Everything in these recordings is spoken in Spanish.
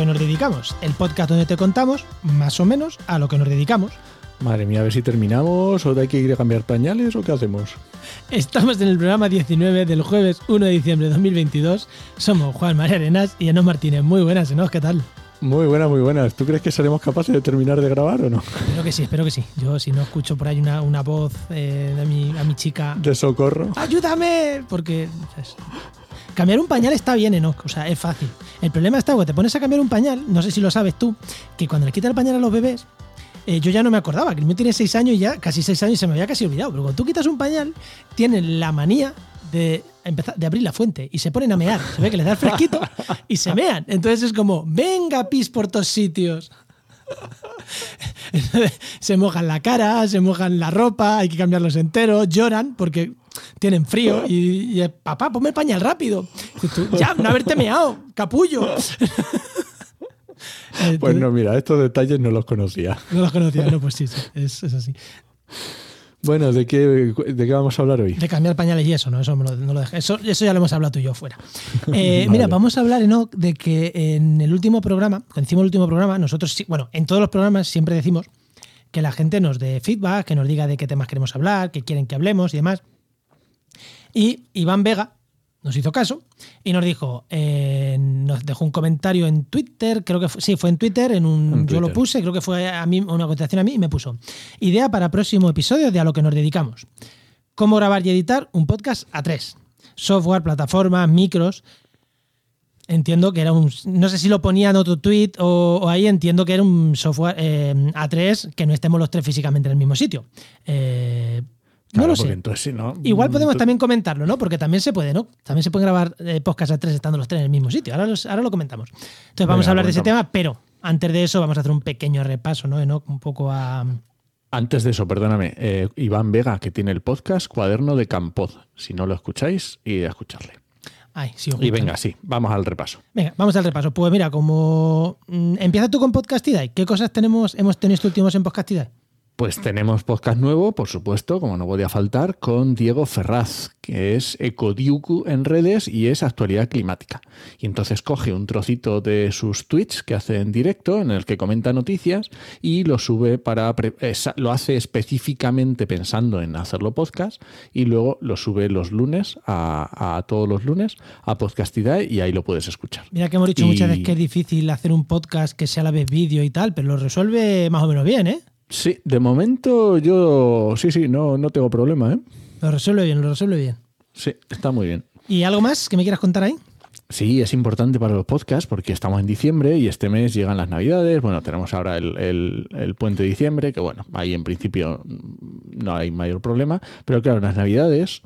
que nos dedicamos. El podcast donde te contamos, más o menos, a lo que nos dedicamos. Madre mía, a ver si terminamos o hay que ir a cambiar pañales o qué hacemos. Estamos en el programa 19 del jueves 1 de diciembre de 2022. Somos Juan María Arenas y Enos Martínez. Muy buenas, Enos, ¿qué tal? Muy buenas, muy buenas. ¿Tú crees que seremos capaces de terminar de grabar o no? Espero que sí, espero que sí. Yo si no escucho por ahí una, una voz eh, de mi, a mi chica... De socorro. ¡Ayúdame! Porque... ¿sabes? Cambiar un pañal está bien, Enoch, o sea, es fácil. El problema está cuando te pones a cambiar un pañal, no sé si lo sabes tú, que cuando le quitas el pañal a los bebés, eh, yo ya no me acordaba, que el mío tiene 6 años y ya casi 6 años y se me había casi olvidado. Pero cuando tú quitas un pañal, tienen la manía de empezar de abrir la fuente y se ponen a mear. Se ve que les da el fresquito y se mean. Entonces es como, venga, pis por todos sitios. se mojan la cara, se mojan la ropa, hay que cambiarlos enteros, lloran porque tienen frío y, y, papá, ponme el pañal rápido. Tú, ya, no haberte meado, capullo. Pues no, mira, estos detalles no los conocía. No los conocía, no, pues sí, sí es, es, así. Bueno, ¿de qué, ¿de qué vamos a hablar hoy? De cambiar pañales y eso, ¿no? Eso, no lo. Eso, eso, ya lo hemos hablado tú y yo fuera. Eh, vale. Mira, vamos a hablar, ¿no? De que en el último programa, cuando hicimos el último programa, nosotros, bueno, en todos los programas siempre decimos que la gente nos dé feedback, que nos diga de qué temas queremos hablar, que quieren que hablemos y demás. Y Iván Vega nos hizo caso y nos dijo, eh, nos dejó un comentario en Twitter, creo que fue, sí, fue en Twitter, en un, en Twitter. yo lo puse, creo que fue a mí una contestación a mí y me puso, idea para próximo episodio de a lo que nos dedicamos. Cómo grabar y editar un podcast a tres. Software, plataforma, micros. Entiendo que era un. No sé si lo ponía en otro tweet o, o ahí, entiendo que era un software eh, A3 que no estemos los tres físicamente en el mismo sitio. Eh, no lo sé. Entonces, si no, Igual podemos también comentarlo, ¿no? Porque también se puede, ¿no? También se pueden grabar eh, podcast a tres estando los tres en el mismo sitio. Ahora, los, ahora lo comentamos. Entonces vamos Venga, a hablar de ese tema, pero antes de eso vamos a hacer un pequeño repaso, ¿no? ¿no? Un poco a. Antes de eso, perdóname, eh, Iván Vega, que tiene el podcast Cuaderno de Campod. Si no lo escucháis, id a escucharle. Ay, sí, y venga, sí, vamos al repaso. Venga, vamos al repaso. Pues mira, como mm, empieza tú con Podcastidae, ¿qué cosas tenemos, hemos tenido estos últimos en Podcastidae? Pues tenemos podcast nuevo, por supuesto, como no podía faltar, con Diego Ferraz, que es Ecodiuku en redes y es actualidad climática. Y entonces coge un trocito de sus tweets que hace en directo, en el que comenta noticias, y lo sube para. lo hace específicamente pensando en hacerlo podcast, y luego lo sube los lunes, a, a todos los lunes, a Podcastidae, y ahí lo puedes escuchar. Mira que hemos dicho y... muchas veces que es difícil hacer un podcast que sea a la vez vídeo y tal, pero lo resuelve más o menos bien, ¿eh? Sí, de momento yo sí, sí, no, no tengo problema, ¿eh? Lo resuelve bien, lo resuelve bien. Sí, está muy bien. ¿Y algo más que me quieras contar ahí? Sí, es importante para los podcasts porque estamos en diciembre y este mes llegan las navidades. Bueno, tenemos ahora el, el, el puente de diciembre, que bueno, ahí en principio no hay mayor problema. Pero claro, en las navidades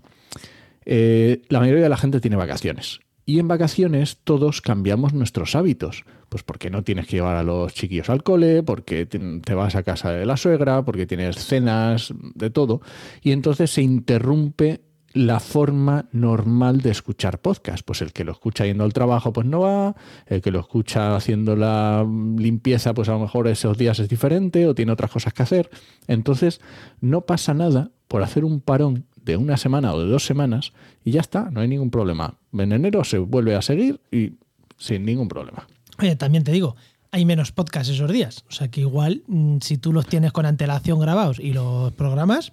eh, la mayoría de la gente tiene vacaciones. Y en vacaciones todos cambiamos nuestros hábitos. Pues porque no tienes que llevar a los chiquillos al cole, porque te vas a casa de la suegra, porque tienes cenas, de todo. Y entonces se interrumpe la forma normal de escuchar podcast. Pues el que lo escucha yendo al trabajo, pues no va. El que lo escucha haciendo la limpieza, pues a lo mejor esos días es diferente o tiene otras cosas que hacer. Entonces no pasa nada por hacer un parón de una semana o de dos semanas y ya está, no hay ningún problema. En enero se vuelve a seguir y sin ningún problema. Oye, también te digo, hay menos podcasts esos días. O sea que igual, si tú los tienes con antelación grabados y los programas,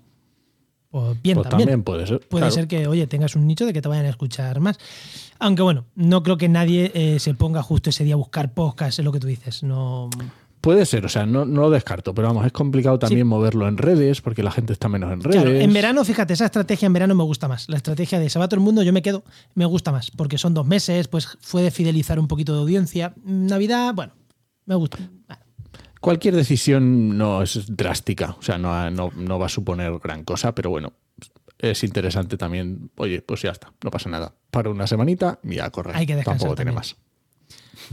pues bien pues también. también. puede ser. Puede claro. ser que, oye, tengas un nicho de que te vayan a escuchar más. Aunque bueno, no creo que nadie eh, se ponga justo ese día a buscar podcasts, es lo que tú dices. No. Puede ser, o sea, no, no, lo descarto, pero vamos, es complicado también sí. moverlo en redes porque la gente está menos en redes. Claro, en verano, fíjate, esa estrategia en verano me gusta más. La estrategia de se va todo el mundo, yo me quedo, me gusta más, porque son dos meses, pues fue de fidelizar un poquito de audiencia. Navidad, bueno, me gusta. Cualquier decisión no es drástica, o sea, no, no, no va a suponer gran cosa, pero bueno, es interesante también. Oye, pues ya está, no pasa nada. Para una semanita y a correr. Hay que Tampoco también. tiene más.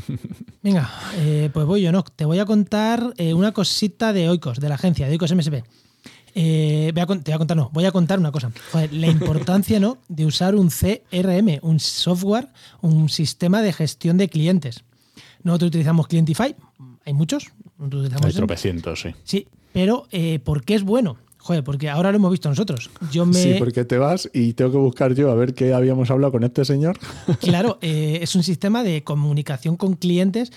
Venga, eh, pues voy yo, ¿no? Te voy a contar eh, una cosita de Oikos, de la agencia, de Oikos MSP. Eh, voy a, te voy a contar, no, voy a contar una cosa. Joder, la importancia, ¿no? De usar un CRM, un software, un sistema de gestión de clientes. Nosotros utilizamos Clientify, hay muchos. Utilizamos hay tropecientos, sí. Sí, pero ¿por qué es bueno? Joder, porque ahora lo hemos visto nosotros. Yo me... Sí, porque te vas y tengo que buscar yo a ver qué habíamos hablado con este señor. Claro, eh, es un sistema de comunicación con clientes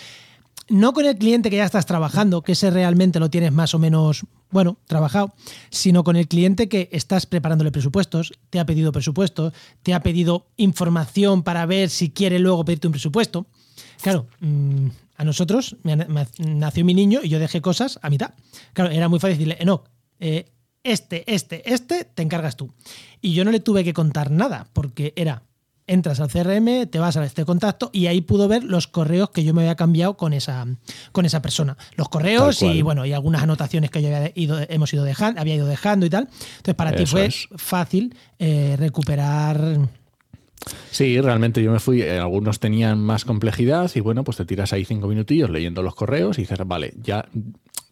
no con el cliente que ya estás trabajando, que ese realmente lo tienes más o menos, bueno, trabajado, sino con el cliente que estás preparándole presupuestos, te ha pedido presupuestos, te ha pedido información para ver si quiere luego pedirte un presupuesto. Claro, mm, a nosotros me, nació mi niño y yo dejé cosas a mitad. Claro, era muy fácil decirle, no, eh, este, este, este, te encargas tú. Y yo no le tuve que contar nada, porque era, entras al CRM, te vas a este contacto y ahí pudo ver los correos que yo me había cambiado con esa, con esa persona. Los correos y bueno, y algunas anotaciones que yo había ido, hemos ido dejando, había ido dejando y tal. Entonces, para ti fue fácil eh, recuperar. Sí, realmente yo me fui, eh, algunos tenían más complejidad y bueno, pues te tiras ahí cinco minutillos leyendo los correos y dices, vale, ya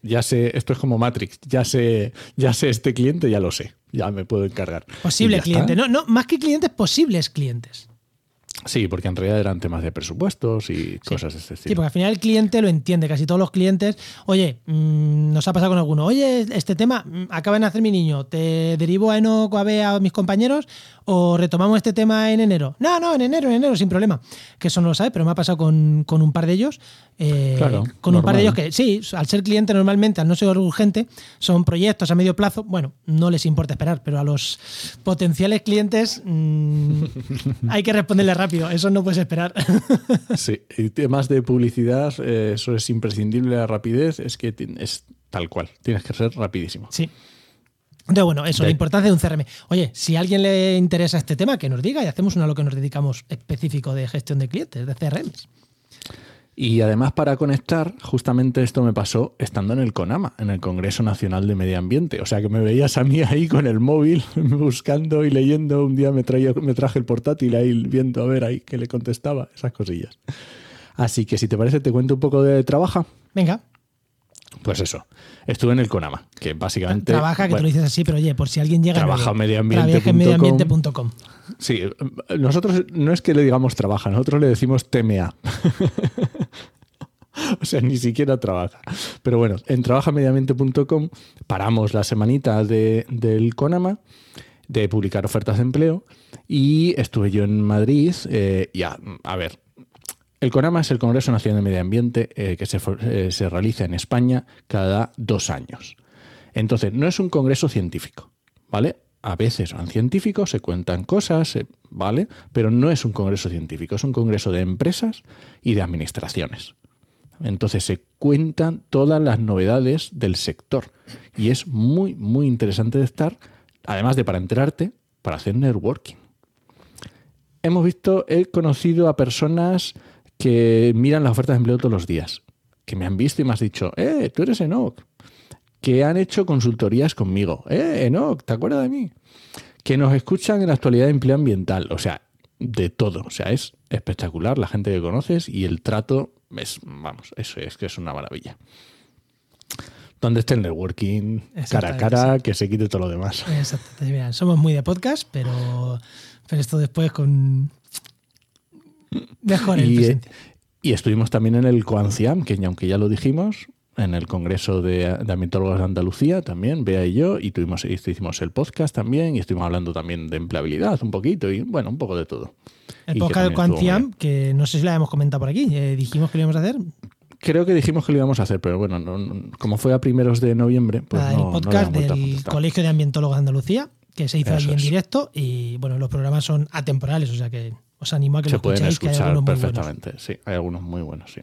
ya sé, esto es como Matrix, ya sé, ya sé este cliente, ya lo sé, ya me puedo encargar. Posible cliente, no, no, más que clientes, posibles clientes. Sí, porque en realidad eran temas de presupuestos y cosas de este estilo. Sí, porque al final el cliente lo entiende, casi todos los clientes. Oye, mm, nos ha pasado con alguno. Oye, este tema mm, acaba de nacer mi niño, ¿te derivo a Enoch o a B a mis compañeros o retomamos este tema en enero? No, no, en enero, en enero, sin problema. Que eso no lo sabe, pero me ha pasado con, con un par de ellos eh, con un par de ellos que, sí, al ser cliente normalmente, al no ser urgente, son proyectos a medio plazo. Bueno, no les importa esperar, pero a los potenciales clientes mm, hay que responderle rápido. Eso no puedes esperar. sí, y temas de publicidad, eh, eso es imprescindible, la rapidez, es que es tal cual, tienes que ser rapidísimo. Sí. Entonces, bueno, eso, la importancia de un CRM. Oye, si a alguien le interesa este tema, que nos diga y hacemos uno a lo que nos dedicamos específico de gestión de clientes, de CRMs. Y además para conectar, justamente esto me pasó estando en el CONAMA, en el Congreso Nacional de Medio Ambiente. O sea que me veías a mí ahí con el móvil buscando y leyendo. Un día me, me traje el portátil ahí viendo a ver ahí que le contestaba, esas cosillas. Así que si te parece te cuento un poco de trabajo. Venga. Pues eso, estuve en el CONAMA, que básicamente... Trabaja, que tú lo dices así, pero oye, por si alguien llega... Trabaja medioambiente. medioambiente.com. Sí, nosotros no es que le digamos trabaja, nosotros le decimos TMA. o sea, ni siquiera trabaja. Pero bueno, en trabajamediamente.com paramos la semanita de, del CONAMA de publicar ofertas de empleo y estuve yo en Madrid. Eh, ya, a ver, el CONAMA es el Congreso Nacional de Medio Ambiente eh, que eh, se, realiza en España cada dos años. Entonces, no es un congreso científico, ¿vale? A veces son científicos, se cuentan cosas, ¿vale? Pero no es un congreso científico, es un congreso de empresas y de administraciones. Entonces se cuentan todas las novedades del sector y es muy, muy interesante de estar, además de para enterarte, para hacer networking. Hemos visto, he conocido a personas que miran las ofertas de empleo todos los días, que me han visto y me has dicho, eh, tú eres Enoch, que han hecho consultorías conmigo, eh, Enoch, ¿te acuerdas de mí? Que nos escuchan en la actualidad de empleo ambiental, o sea, de todo, o sea, es espectacular la gente que conoces y el trato es, vamos, eso es que es una maravilla. Donde esté el networking, cara a cara, que se quite todo lo demás. Exacto. somos muy de podcast, pero, pero esto después con, Mejor y, eh, y estuvimos también en el COANCIAM, que aunque ya lo dijimos, en el Congreso de, de Ambientólogos de Andalucía también, Bea y yo, y tuvimos, hicimos el podcast también, y estuvimos hablando también de empleabilidad un poquito, y bueno, un poco de todo. El podcast de COANCIAM, que no sé si lo habíamos comentado por aquí, eh, dijimos que lo íbamos a hacer. Creo que dijimos que lo íbamos a hacer, pero bueno, como fue a primeros de noviembre, pues el podcast del Colegio de Ambientólogos de Andalucía, que se hizo allí en directo, y bueno, los programas son atemporales, o sea que os animo a que Se lo pueden escuchar perfectamente, sí, hay algunos muy buenos, sí.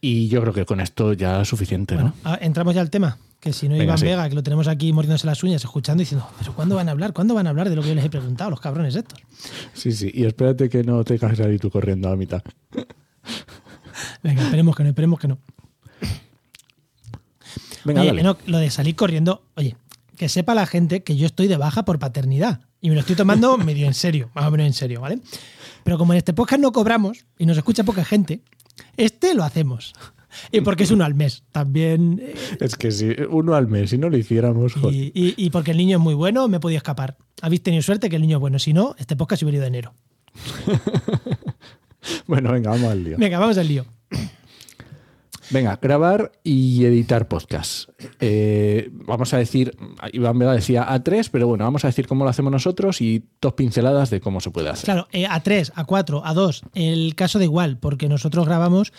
Y yo creo que con esto ya es suficiente, ¿no? Entramos ya al tema. Que si no Iván Vega, que lo tenemos aquí mordiéndose las uñas, escuchando y diciendo, ¿pero cuándo van a hablar? ¿Cuándo van a hablar de lo que yo les he preguntado, los cabrones estos? Sí, sí, y espérate que no te caes ahí tú corriendo a mitad. Venga, esperemos que no, esperemos que no. Venga, oye, lo de salir corriendo, oye, que sepa la gente que yo estoy de baja por paternidad. Y me lo estoy tomando medio en serio, más o menos en serio, ¿vale? Pero como en este podcast no cobramos y nos escucha poca gente, este lo hacemos. Y porque es uno al mes. También. Eh, es que si uno al mes, si no lo hiciéramos. Y, y, porque el niño es muy bueno, me he podido escapar. Habéis tenido suerte que el niño es bueno. Si no, este podcast hubiera ido de enero. bueno, venga, vamos al lío. Venga, vamos al lío. Venga, grabar y editar podcast. Eh, vamos a decir, Iván Vega decía A3, pero bueno, vamos a decir cómo lo hacemos nosotros y dos pinceladas de cómo se puede hacer. Claro, A3, A4, A2, el caso de igual, porque nosotros grabamos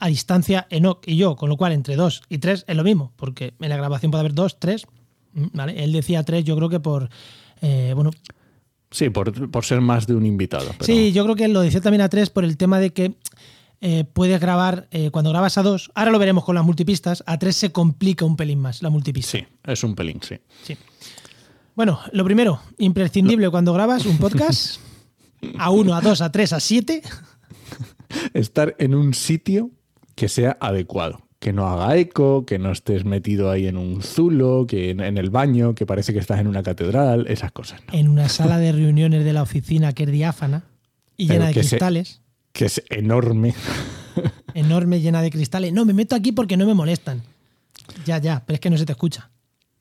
a distancia Enoch y yo, con lo cual entre dos y tres es lo mismo, porque en la grabación puede haber dos, tres. mm, ¿vale? Él decía tres, yo creo que por. eh, bueno, Sí, por, por ser más de un invitado. pero- Sí, yo creo que lo decía también a tres por el tema de que eh, puedes grabar, eh, cuando grabas a dos, ahora lo veremos con las multipistas, a tres se complica un pelín más la multipista. Sí, es un pelín, sí. Sí. Bueno, lo primero, imprescindible cuando grabas un podcast, a uno, a dos, a tres, a siete. Estar en un sitio que sea adecuado. Que no haga eco, que no estés metido ahí en un zulo, que en, en el baño, que parece que estás en una catedral, esas cosas. ¿no? en una sala de reuniones de la oficina que es diáfana y Pero llena de cristales, Que es enorme. enorme, llena de cristales. No, me meto aquí porque no me molestan. Ya, ya, pero es que no se te escucha.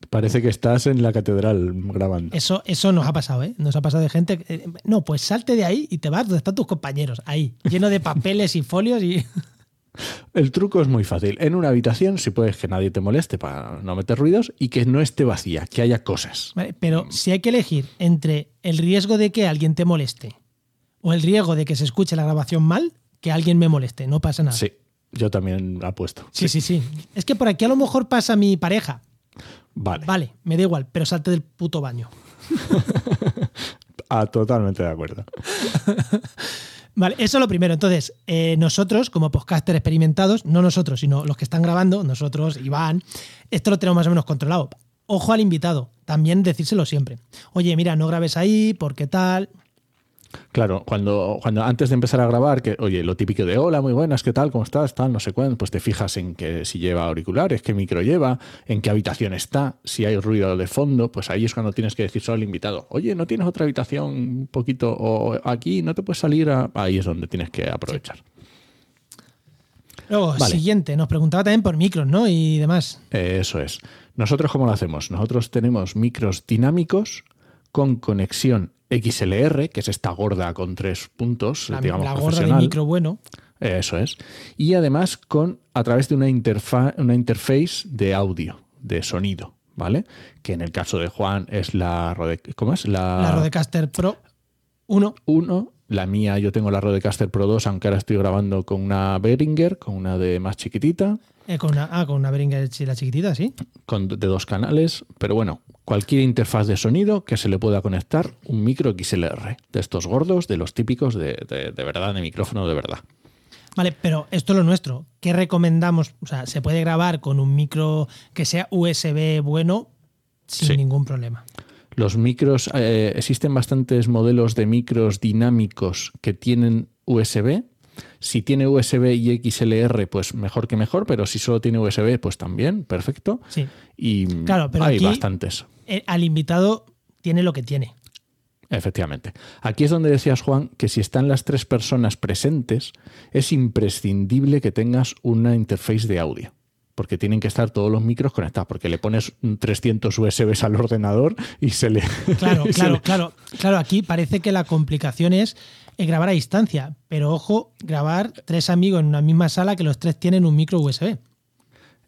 Parece que estás en la catedral grabando. Eso, eso nos ha pasado, ¿eh? Nos ha pasado de gente. eh, no, pues salte de ahí y te vas donde están tus compañeros. Ahí, lleno de papeles y folios y. El truco es muy fácil. En una habitación, si puedes que nadie te moleste para no meter ruidos y que no esté vacía, que haya cosas. ¿vale? Pero si hay que elegir entre el riesgo de que alguien te moleste o el riesgo de que se escuche la grabación mal, que alguien me moleste, no pasa nada. Sí, yo también apuesto. sí, sí, sí. Es que por aquí a lo mejor pasa mi pareja. Vale. Vale, me da igual, pero salte del puto baño. Ah, totalmente de acuerdo. Vale, eso es lo primero. Entonces, eh, nosotros, como podcaster experimentados, no nosotros, sino los que están grabando, nosotros, Iván, esto lo tenemos más o menos controlado. Ojo al invitado, también decírselo siempre. Oye, mira, no grabes ahí, porque tal. Claro, cuando, cuando antes de empezar a grabar, que, oye, lo típico de hola, muy buenas, ¿qué tal? ¿Cómo estás? Tal, no sé cuándo, pues te fijas en que si lleva auriculares, qué micro lleva, en qué habitación está, si hay ruido de fondo, pues ahí es cuando tienes que decir solo al invitado, oye, ¿no tienes otra habitación un poquito? O aquí no te puedes salir a. Ahí es donde tienes que aprovechar. Luego, Vale. siguiente, nos preguntaba también por micros, ¿no? Y demás. Eso es. Nosotros, ¿cómo lo hacemos? Nosotros tenemos micros dinámicos con conexión XLR, que es esta gorda con tres puntos, La, digamos, la gorda de micro bueno. Eso es. Y además con a través de una, interfa una interface de audio, de sonido, ¿vale? Que en el caso de Juan es la Rode ¿cómo es? La, La Rodecaster Pro 1. 1. La mía, yo tengo la Rodecaster Pro 2, aunque ahora estoy grabando con una Behringer, con una de más chiquitita, eh, con una, ah, con una Behringer la chiquitita, sí. con de dos canales. Pero bueno, cualquier interfaz de sonido que se le pueda conectar un micro XLR, de estos gordos, de los típicos de, de- de verdad, de micrófono de verdad. Vale, pero esto es lo nuestro. ¿Qué recomendamos? O sea, se puede grabar con un micro que sea USB bueno sin Sí. ningún problema. Los micros, eh, existen bastantes modelos de micros dinámicos que tienen USB. Si tiene USB y XLR, pues mejor que mejor, pero si solo tiene USB, pues también, perfecto. Sí. Y Claro, pero hay aquí- bastantes, al invitado tiene lo que tiene. efectivamente. Aquí es donde decías, Juan, que si están las tres personas presentes, es imprescindible que tengas una interface de audio. Porque tienen que estar todos los micros conectados, porque le pones un 300 USBs al ordenador y se le... Claro, se claro, le- claro. Claro, aquí parece que la complicación es eh, grabar a distancia. Pero ojo, grabar tres amigos en una misma sala que los tres tienen un micro USB.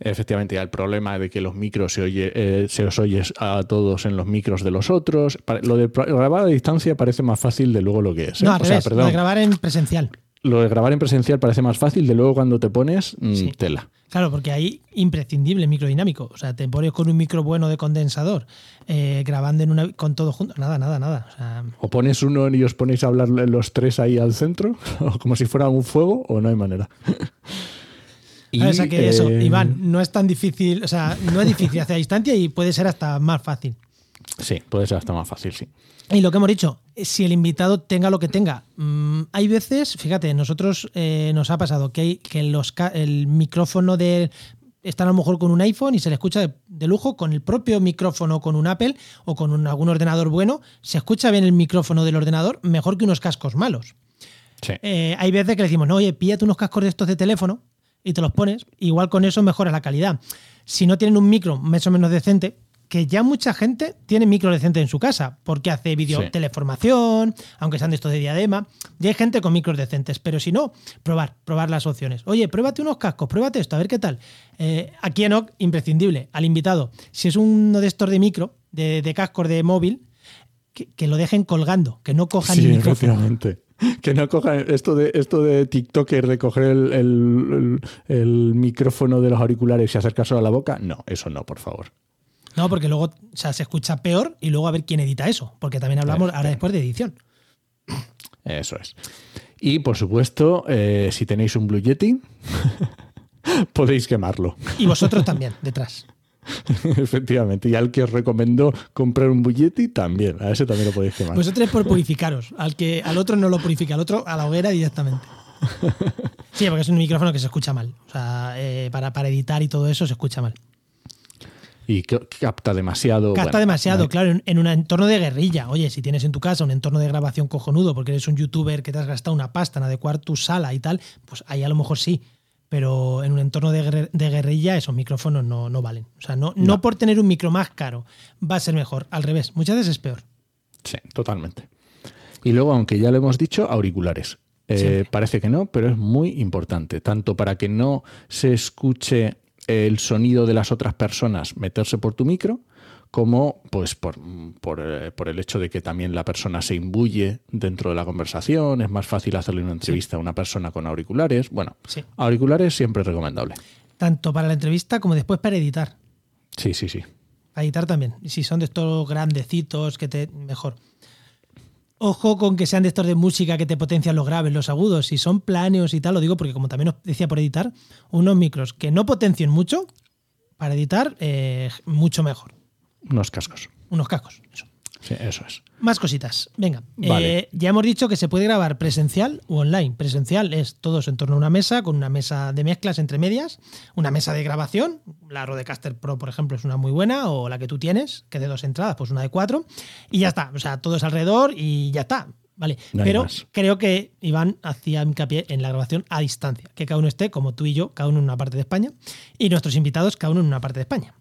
Efectivamente, el problema de que los micros se, oye, eh, se os oye a todos en los micros de los otros. Lo de grabar a distancia parece más fácil de luego lo que es. ¿eh? No, al o sea, revés, lo perdón, de grabar en presencial. lo de grabar en presencial parece más fácil de luego cuando te pones mm, Sí. tela. Claro, porque ahí imprescindible micro dinámico. O sea, te pones con un micro bueno de condensador, eh, grabando en una, con todo junto. Nada, nada, nada. O sea, O pones uno y os ponéis a hablar los tres ahí al centro, o como si fuera un fuego, o no hay manera. Y, o sea que eso, eh, Iván, no es tan difícil, o sea, no es difícil hacia distancia y puede ser hasta más fácil. Sí, puede ser hasta más fácil, sí. Y lo que hemos dicho, si el invitado tenga lo que tenga, mm, hay veces, fíjate, nosotros eh, nos ha pasado que, hay, que los, el micrófono de están a lo mejor con un iPhone y se le escucha de, de lujo, con el propio micrófono con un Apple o con un- algún ordenador bueno, se escucha bien el micrófono del ordenador mejor que unos cascos malos. Sí. Eh, hay veces que le decimos, no, oye, píllate unos cascos de estos de teléfono y te los pones, igual con eso mejoras la calidad. Si no tienen un micro más o menos decente, que ya mucha gente tiene micro decente en su casa, porque hace video Sí. teleformación, aunque sean de estos de diadema, ya hay gente con micros decentes, pero si no, probar, probar las opciones. Oye, pruébate unos cascos, pruébate esto, a ver qué tal. Eh, aquí en OC, imprescindible, al invitado, si es uno de estos de micro, de, de cascos de móvil, que, que lo dejen colgando, que no cojan Sí, el micrófono. efectivamente. que no cojan esto de esto de TikToker de coger el, el- el- el micrófono de los auriculares y acercárselo a la boca. No, eso no, por favor. No, porque luego o sea, se escucha peor y luego a ver quién edita eso. Porque también hablamos ahora después de edición. Eso es. Y por supuesto, eh, si tenéis un Blue Yeti, podéis quemarlo. Y vosotros también, detrás. Efectivamente. Y al que os recomiendo comprar un Blue Yeti, también. A ese también lo podéis quemar. Vosotros por purificaros. Al que al otro no lo purifica, al otro a la hoguera directamente. Sí, porque es un micrófono que se escucha mal. O sea, eh, para, para editar y todo eso se escucha mal. Y capta demasiado. Capta bueno, demasiado, hay- claro, en, en un entorno de guerrilla. Oye, si tienes en tu casa un entorno de grabación cojonudo porque eres un youtuber que te has gastado una pasta en adecuar tu sala y tal, pues ahí a lo mejor sí. Pero en un entorno de, guerrilla esos micrófonos no, no valen. O sea, no, no. No. por tener un micro más caro va a ser mejor. Al revés, muchas veces es peor. Sí, totalmente. Y luego, aunque ya lo hemos dicho, auriculares. Eh, parece que no, pero es muy importante. Tanto para que no se escuche el sonido de las otras personas meterse por tu micro, como pues por, por, eh, por el hecho de que también la persona se imbuye dentro de la conversación. Es más fácil hacerle una entrevista a una persona con auriculares. Bueno, Sí. auriculares siempre es recomendable. Tanto para la entrevista como después para editar. Sí, sí, sí. Para editar también. Y si son de estos grandecitos, que te. mejor. Ojo con que sean de estos de música que te potencian los graves, los agudos. Si son planeos y tal, lo digo porque, como también os decía por editar, unos micros que no potencien mucho, para editar, eh, mucho mejor. Unos cascos. Unos cascos. Eso. Sí, eso es. Más cositas. Venga. Vale. Eh, ya hemos dicho que se puede grabar presencial u online. Presencial es todos en torno a una mesa, con una mesa de mezclas entre medias, una mesa de grabación. La Rodecaster Pro, por ejemplo, es una muy buena, o la que tú tienes, que de dos entradas, pues una de cuatro. Y ya está. O sea, todo es alrededor y ya está. Vale. No Pero más. creo que Iván hacía hincapié en la grabación a distancia. Que cada uno esté, como tú y yo, cada uno en una parte de España, y nuestros invitados, cada uno en una parte de España.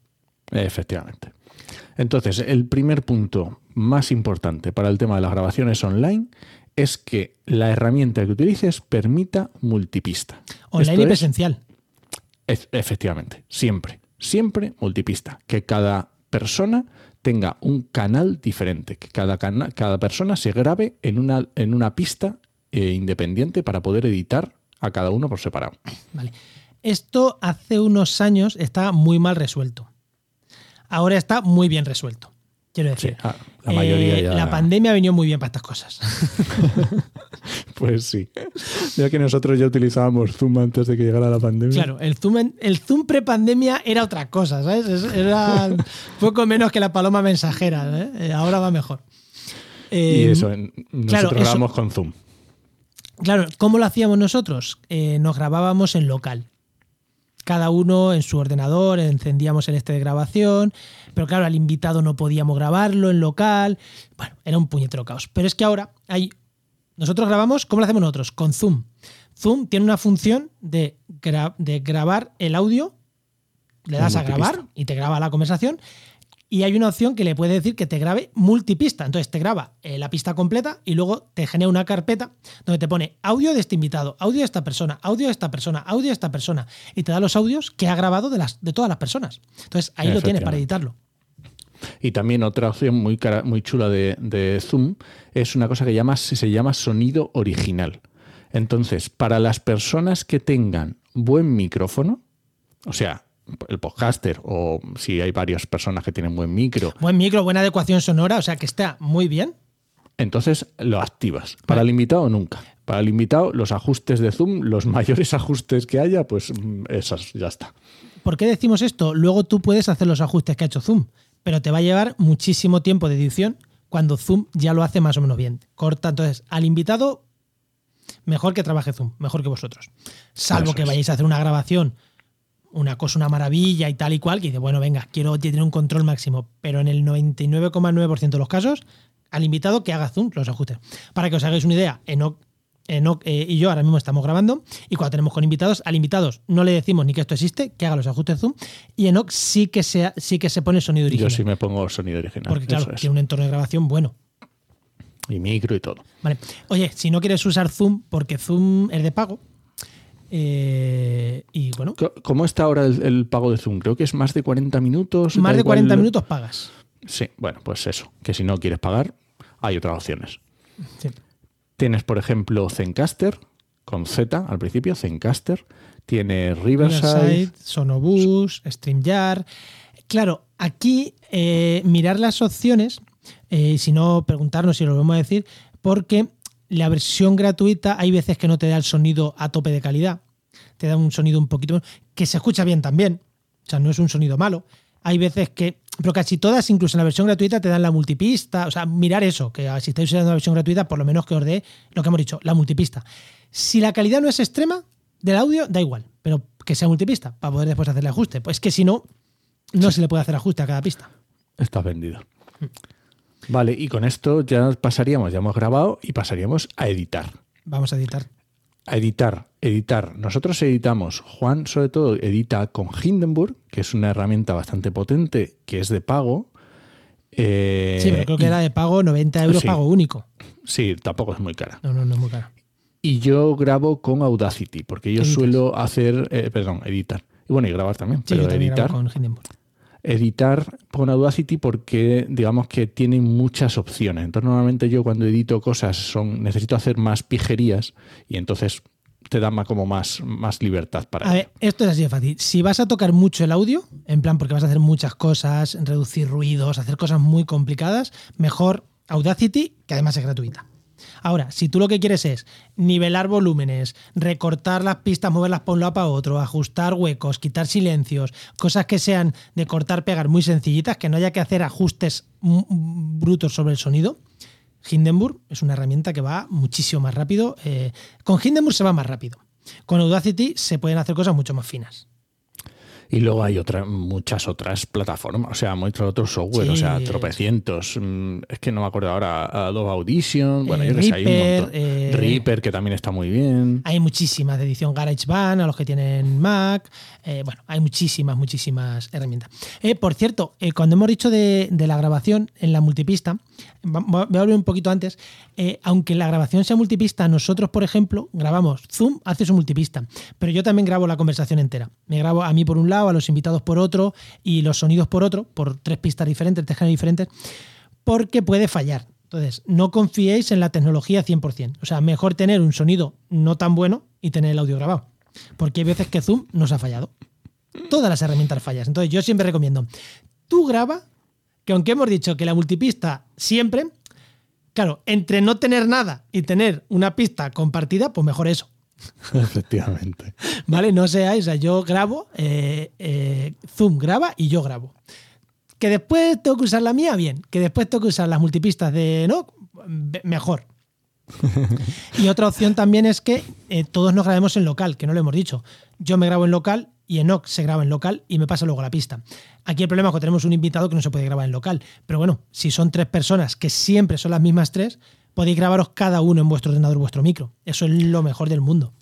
Efectivamente. Entonces, el primer punto más importante para el tema de las grabaciones online es que la herramienta que utilices permita multipista. Online Esto y es- presencial. es- efectivamente, siempre, siempre multipista. Que cada persona tenga un canal diferente, que cada, cana- cada persona se grabe en una, en una pista eh, independiente para poder editar a cada uno por separado. Vale. Esto hace unos años estaba muy mal resuelto. Ahora está muy bien resuelto. Quiero decir, ah, la mayoría eh, ya- la pandemia ha venido muy bien para estas cosas. Pues sí. Ya que nosotros ya utilizábamos Zoom antes de que llegara la pandemia. Claro, el Zoom, en- el Zoom pre-pandemia era otra cosa, ¿sabes? Es- Era poco menos que la paloma mensajera. ¿eh? Eh, Ahora va mejor. Y eso, nosotros claro, eso- grabamos con Zoom. Claro, ¿cómo lo hacíamos nosotros? Nos grabábamos en local. Cada uno en su ordenador, encendíamos el este de grabación, pero claro, al invitado no podíamos grabarlo en local. Bueno, era un puñetero caos. Pero es que ahora hay. Nosotros grabamos, ¿cómo lo hacemos nosotros? Con Zoom. Zoom tiene una función de, gra- de grabar el audio, le das a grabar y te graba la conversación. Y hay una opción que le puede decir que te grabe multipista. Entonces te graba eh, la pista completa y luego te genera una carpeta donde te pone audio de este invitado, audio de esta persona, audio de esta persona, audio de esta persona. Y te da los audios que ha grabado de, las, de todas las personas. Entonces ahí lo tienes para editarlo. Y también otra opción muy, cara- muy chula de, de Zoom es una cosa que llama, se llama sonido original. Entonces, para las personas que tengan buen micrófono, o sea, el podcaster o si hay varias personas que tienen buen micro, Buen micro, buena adecuación sonora, o sea que está muy bien. entonces lo activas. Para el invitado nunca. Para el invitado, los ajustes de Zoom, los mayores ajustes que haya, pues mm, esas ya está. ¿Por qué decimos esto? Luego tú puedes hacer los ajustes que ha hecho Zoom, pero te va a llevar muchísimo tiempo de edición cuando Zoom ya lo hace más o menos bien. Corta, entonces, al invitado, mejor que trabaje Zoom, mejor que vosotros. Salvo Eso que es. vayáis a hacer una grabación, una cosa, una maravilla y tal y cual, que dice, bueno, venga, quiero tener un control máximo, pero en el 99,9% de los casos, al invitado que haga Zoom los ajustes. Para que os hagáis una idea, Enoch, Enoch, eh, y yo ahora mismo estamos grabando y cuando tenemos con invitados, al invitados no le decimos ni que esto existe, que haga los ajustes Zoom y Enoch sí que se, sí que se pone sonido original. Yo sí me pongo sonido original. porque claro, es. tiene un entorno de grabación bueno. Y micro y todo. Vale. Oye, si no quieres usar Zoom, porque Zoom es de pago, eh, y bueno, ¿Cómo está ahora el, el pago de Zoom? Creo que es más de 40 minutos. más de igual- 40 minutos pagas. Sí, bueno, pues eso. Que si no quieres pagar, hay otras opciones. Sí. Tienes, por ejemplo, Zencaster, con Z al principio, Zencaster. Riverside. Riverside, Sonobus, StreamYard. Claro, aquí eh, mirar las opciones, eh, si no preguntarnos si lo vamos a decir, porque la versión gratuita hay veces que no te da el sonido a tope de calidad, te da un sonido un poquito que se escucha bien también, o sea, no es un sonido malo. Hay veces que, pero casi todas, incluso en la versión gratuita, te dan la multipista, o sea, mirar eso, que si estáis usando la versión gratuita, por lo menos que os dé lo que hemos dicho, la multipista. Si la calidad no es extrema del audio, da igual, pero que sea multipista, para poder después hacerle ajuste. Pues que si no, no se le puede hacer ajuste a cada pista. Está vendido. Vale, y con esto ya pasaríamos, ya hemos grabado y pasaríamos a editar. Vamos a editar. A editar, editar. Nosotros editamos, Juan sobre todo edita con Hindenburg, que es una herramienta bastante potente, que es de pago. Eh, sí, pero creo que y- era de pago 90 euros Sí. pago único. Sí, tampoco es muy cara. No, no, no es muy caro. Y yo grabo con Audacity, porque yo suelo hacer, eh, perdón, editar. Y bueno, y grabar también, Sí, pero yo también grabo editar. con Hindenburg. Editar con Audacity porque digamos que tiene muchas opciones. Entonces normalmente yo cuando edito cosas son necesito hacer más pijerías y entonces te da más, como más, más libertad para A ver, esto es así de fácil. Si vas a tocar mucho el audio, en plan porque vas a hacer muchas cosas, reducir ruidos, hacer cosas muy complicadas, mejor Audacity, que además es gratuita. Ahora, si tú lo que quieres es nivelar volúmenes, recortar las pistas, moverlas para un lado para otro, ajustar huecos, quitar silencios, cosas que sean de cortar, pegar muy sencillitas, que no haya que hacer ajustes brutos sobre el sonido, Hindenburg es una herramienta que va muchísimo más rápido. Eh, con Hindenburg se va más rápido. Con Audacity se pueden hacer cosas mucho más finas. Y luego hay otras muchas otras plataformas, o sea, muchos otros software, Sí. o sea, tropecientos. mm, Es que no me acuerdo ahora, Adobe Audition, bueno, Eh, yo que sé, hay un montón. eh, Reaper, que también está muy bien. Hay muchísimas de edición GarageBand a los que tienen Mac. Eh, bueno, hay muchísimas, muchísimas herramientas. Eh, por cierto, eh, cuando hemos dicho de, la grabación en la multipista, voy a volver un poquito antes. aunque la grabación sea multipista, nosotros, por ejemplo, grabamos Zoom, hace su multipista, pero yo también grabo la conversación entera. Me grabo a mí por un lado, a los invitados por otro y los sonidos por otro, por tres pistas diferentes, tres canales diferentes, porque puede fallar. Entonces, no confiéis en la tecnología 100%. O sea, mejor tener un sonido no tan bueno y tener el audio grabado. Porque hay veces que Zoom nos ha fallado. Todas las herramientas fallas. Entonces, yo siempre recomiendo, tú graba, que aunque hemos dicho que la multipista siempre, claro, entre no tener nada y tener una pista compartida, pues mejor eso. Efectivamente. ¿Vale? No seáis, o sea, yo grabo, eh, eh, Zoom graba y yo grabo. Que después tengo que usar la mía, bien. Que después tengo que usar las multipistas de no, mejor. Y otra opción también es que eh, todos nos grabemos en local, que no lo hemos dicho. Yo me grabo en local y Enoch se graba en local y me pasa luego la pista. Aquí el problema es que tenemos un invitado que no se puede grabar en local. Pero bueno, si son tres personas que siempre son las mismas tres, podéis grabaros cada uno en vuestro ordenador, vuestro micro. Eso es lo mejor del mundo.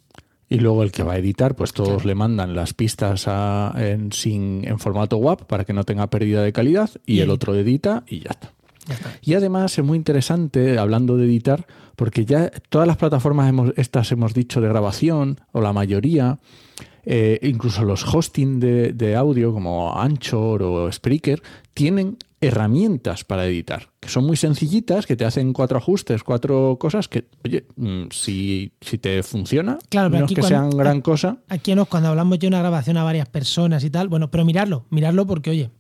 Y luego el que va a editar, pues todos le mandan las pistas a- en, sin, en formato WAP para que no tenga pérdida de calidad y, Y el edita. otro edita y ya está. Ya está. Y además es muy interesante, hablando de editar, porque ya todas las plataformas hemos, estas hemos dicho de grabación, o la mayoría, eh, incluso los hosting de, de audio como Anchor o Spreaker, tienen herramientas para editar, que son muy sencillitas, que te hacen cuatro ajustes, cuatro cosas que, oye, mm, si, si te funciona, Claro, pero no es aquí que cuando- sean gran cosa. Aquí nos, cuando hablamos de una grabación a varias personas y tal, bueno, pero mirarlo, mirarlo porque, oye,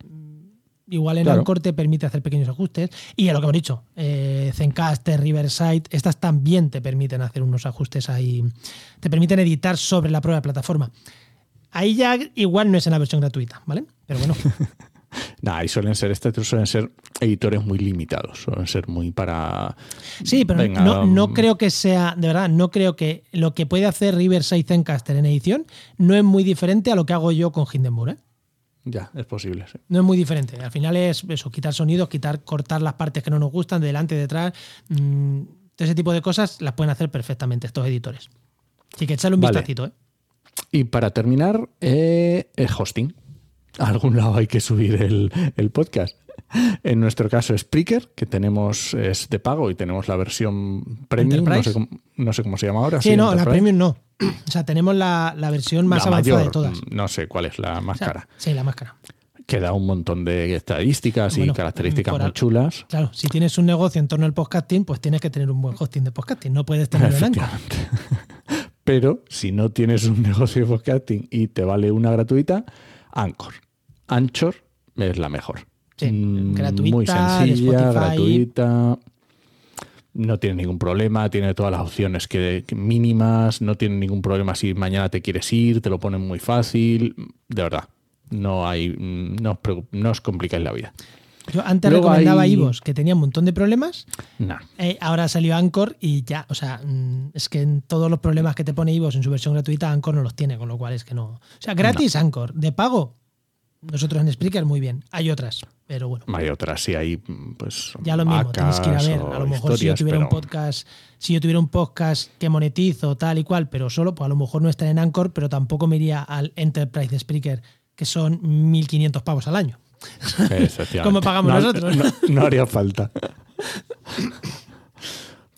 igual en Claro. Anchor te permite hacer pequeños ajustes. Y a lo que hemos dicho, eh, Zencaster, Riverside, estas también te permiten hacer unos ajustes ahí, te permiten editar sobre la propia plataforma. Ahí ya igual no es en la versión gratuita, ¿vale? Pero bueno, Nah, y suelen ser, estos suelen ser editores muy limitados, suelen ser muy para... sí, pero Venga, no, no um, creo que sea, de verdad, no creo que lo que puede hacer Riverside Zencaster en edición no es muy diferente a lo que hago yo con Hindenburg, ¿eh? Ya, es posible, sí. No es muy diferente. Al final es eso, quitar sonidos, quitar, cortar las partes que no nos gustan, de delante, detrás. mm, todo ese tipo de cosas las pueden hacer perfectamente estos editores. Así que echarle un Vale. vistacito, ¿eh? Y para terminar, eh, el hosting. A algún lado hay que subir el, el podcast. En nuestro caso, Spreaker, que tenemos es de pago y tenemos la versión premium, no sé, cómo, no sé cómo se llama ahora. Sí, no, la premium no. O sea, tenemos la, la versión más La avanzada mayor, de todas. No sé cuál es la más O sea, cara. Sí, la más cara. que da un montón de estadísticas y características muy al- chulas. Claro, si tienes un negocio en torno al podcasting, pues tienes que tener un buen hosting de podcasting. No puedes Anchor. Efectivamente. Pero si no tienes un negocio de podcasting y te vale una gratuita, Anchor. Anchor es la mejor. Sí, Mm, gratuita, Muy sencilla, gratuita. No tiene ningún problema, tiene todas las opciones que, que mínimas, no tiene ningún problema si mañana te quieres ir, te lo ponen muy fácil. De verdad, no hay, mm, no os, preocup- no os complicáis la vida. Yo antes Luego recomendaba hay- Ivos, que tenía un montón de problemas. Nah. Eh, ahora salió Anchor y ya, o sea, mm, es que en todos los problemas que te pone Ivos en su versión gratuita, Anchor no los tiene, con lo cual es que no. O sea, gratis Anchor, de pago. Nosotros en Spreaker muy bien. Hay otras, pero bueno. Hay otras, sí, hay pues. Ya lo mismo, tenéis que ir a ver. A lo mejor si yo tuviera un podcast, si yo tuviera un podcast que monetizo tal y cual, pero solo, pues a lo mejor no estaría en Anchor, pero tampoco me iría al Enterprise de Spreaker, que son 1.500 pavos al año. Como pagamos No- nosotros. No, no haría falta.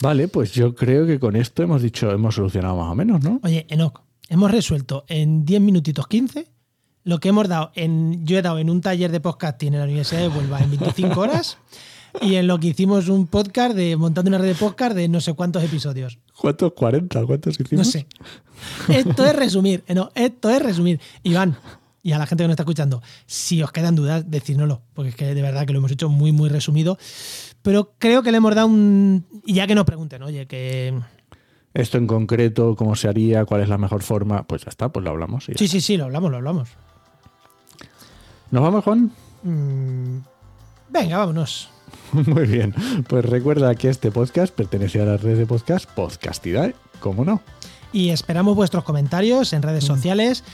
Vale, pues yo creo que con esto hemos dicho, hemos solucionado más o menos, ¿no? Oye, Enoch, hemos resuelto en 10 minutitos 15 lo que hemos dado en. Yo he dado en un taller de podcasting en la Universidad de Huelva en 25 horas y en lo que hicimos un podcast de montando una red de podcast de no sé cuántos episodios. ¿Cuántos? ¿40? ¿Cuántos No hicimos? sé. Esto es resumir. eh, No, esto es resumir. Iván, y a la gente que nos está escuchando, si os quedan dudas, decírnoslo, porque es que de verdad que lo hemos hecho muy, muy resumido. Pero creo que le hemos dado un. Y ya que nos pregunten, oye, que. Esto en concreto, cómo se haría, cuál es la mejor forma, pues ya está, pues lo hablamos. y Sí, sí, sí, lo hablamos, lo hablamos. ¿Nos vamos, Juan? Mm, Venga, vámonos. Muy bien. Pues recuerda que este podcast pertenece a la red de podcast Podcastidae, ¿cómo no? Y esperamos vuestros comentarios en redes sociales.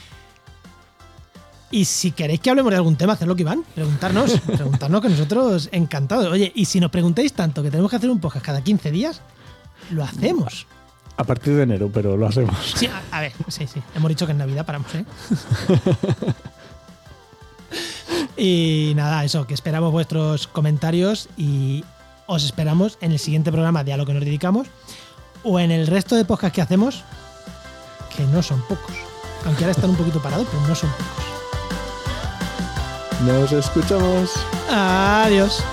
Y si queréis que hablemos de algún tema, hacedlo que Iván. Preguntarnos, preguntarnos que nosotros encantados. Oye, y si nos preguntáis tanto que tenemos que hacer un podcast cada 15 días, lo hacemos. A partir de enero, pero lo hacemos. Sí, a, a ver, sí, sí. Hemos dicho que en Navidad paramos, ¿eh? y nada, eso, que esperamos vuestros comentarios y os esperamos en el siguiente programa de A lo que nos dedicamos o en el resto de podcasts que hacemos, que no son pocos. Aunque ahora están un poquito parados, pero no son pocos. Nos escuchamos. Adiós.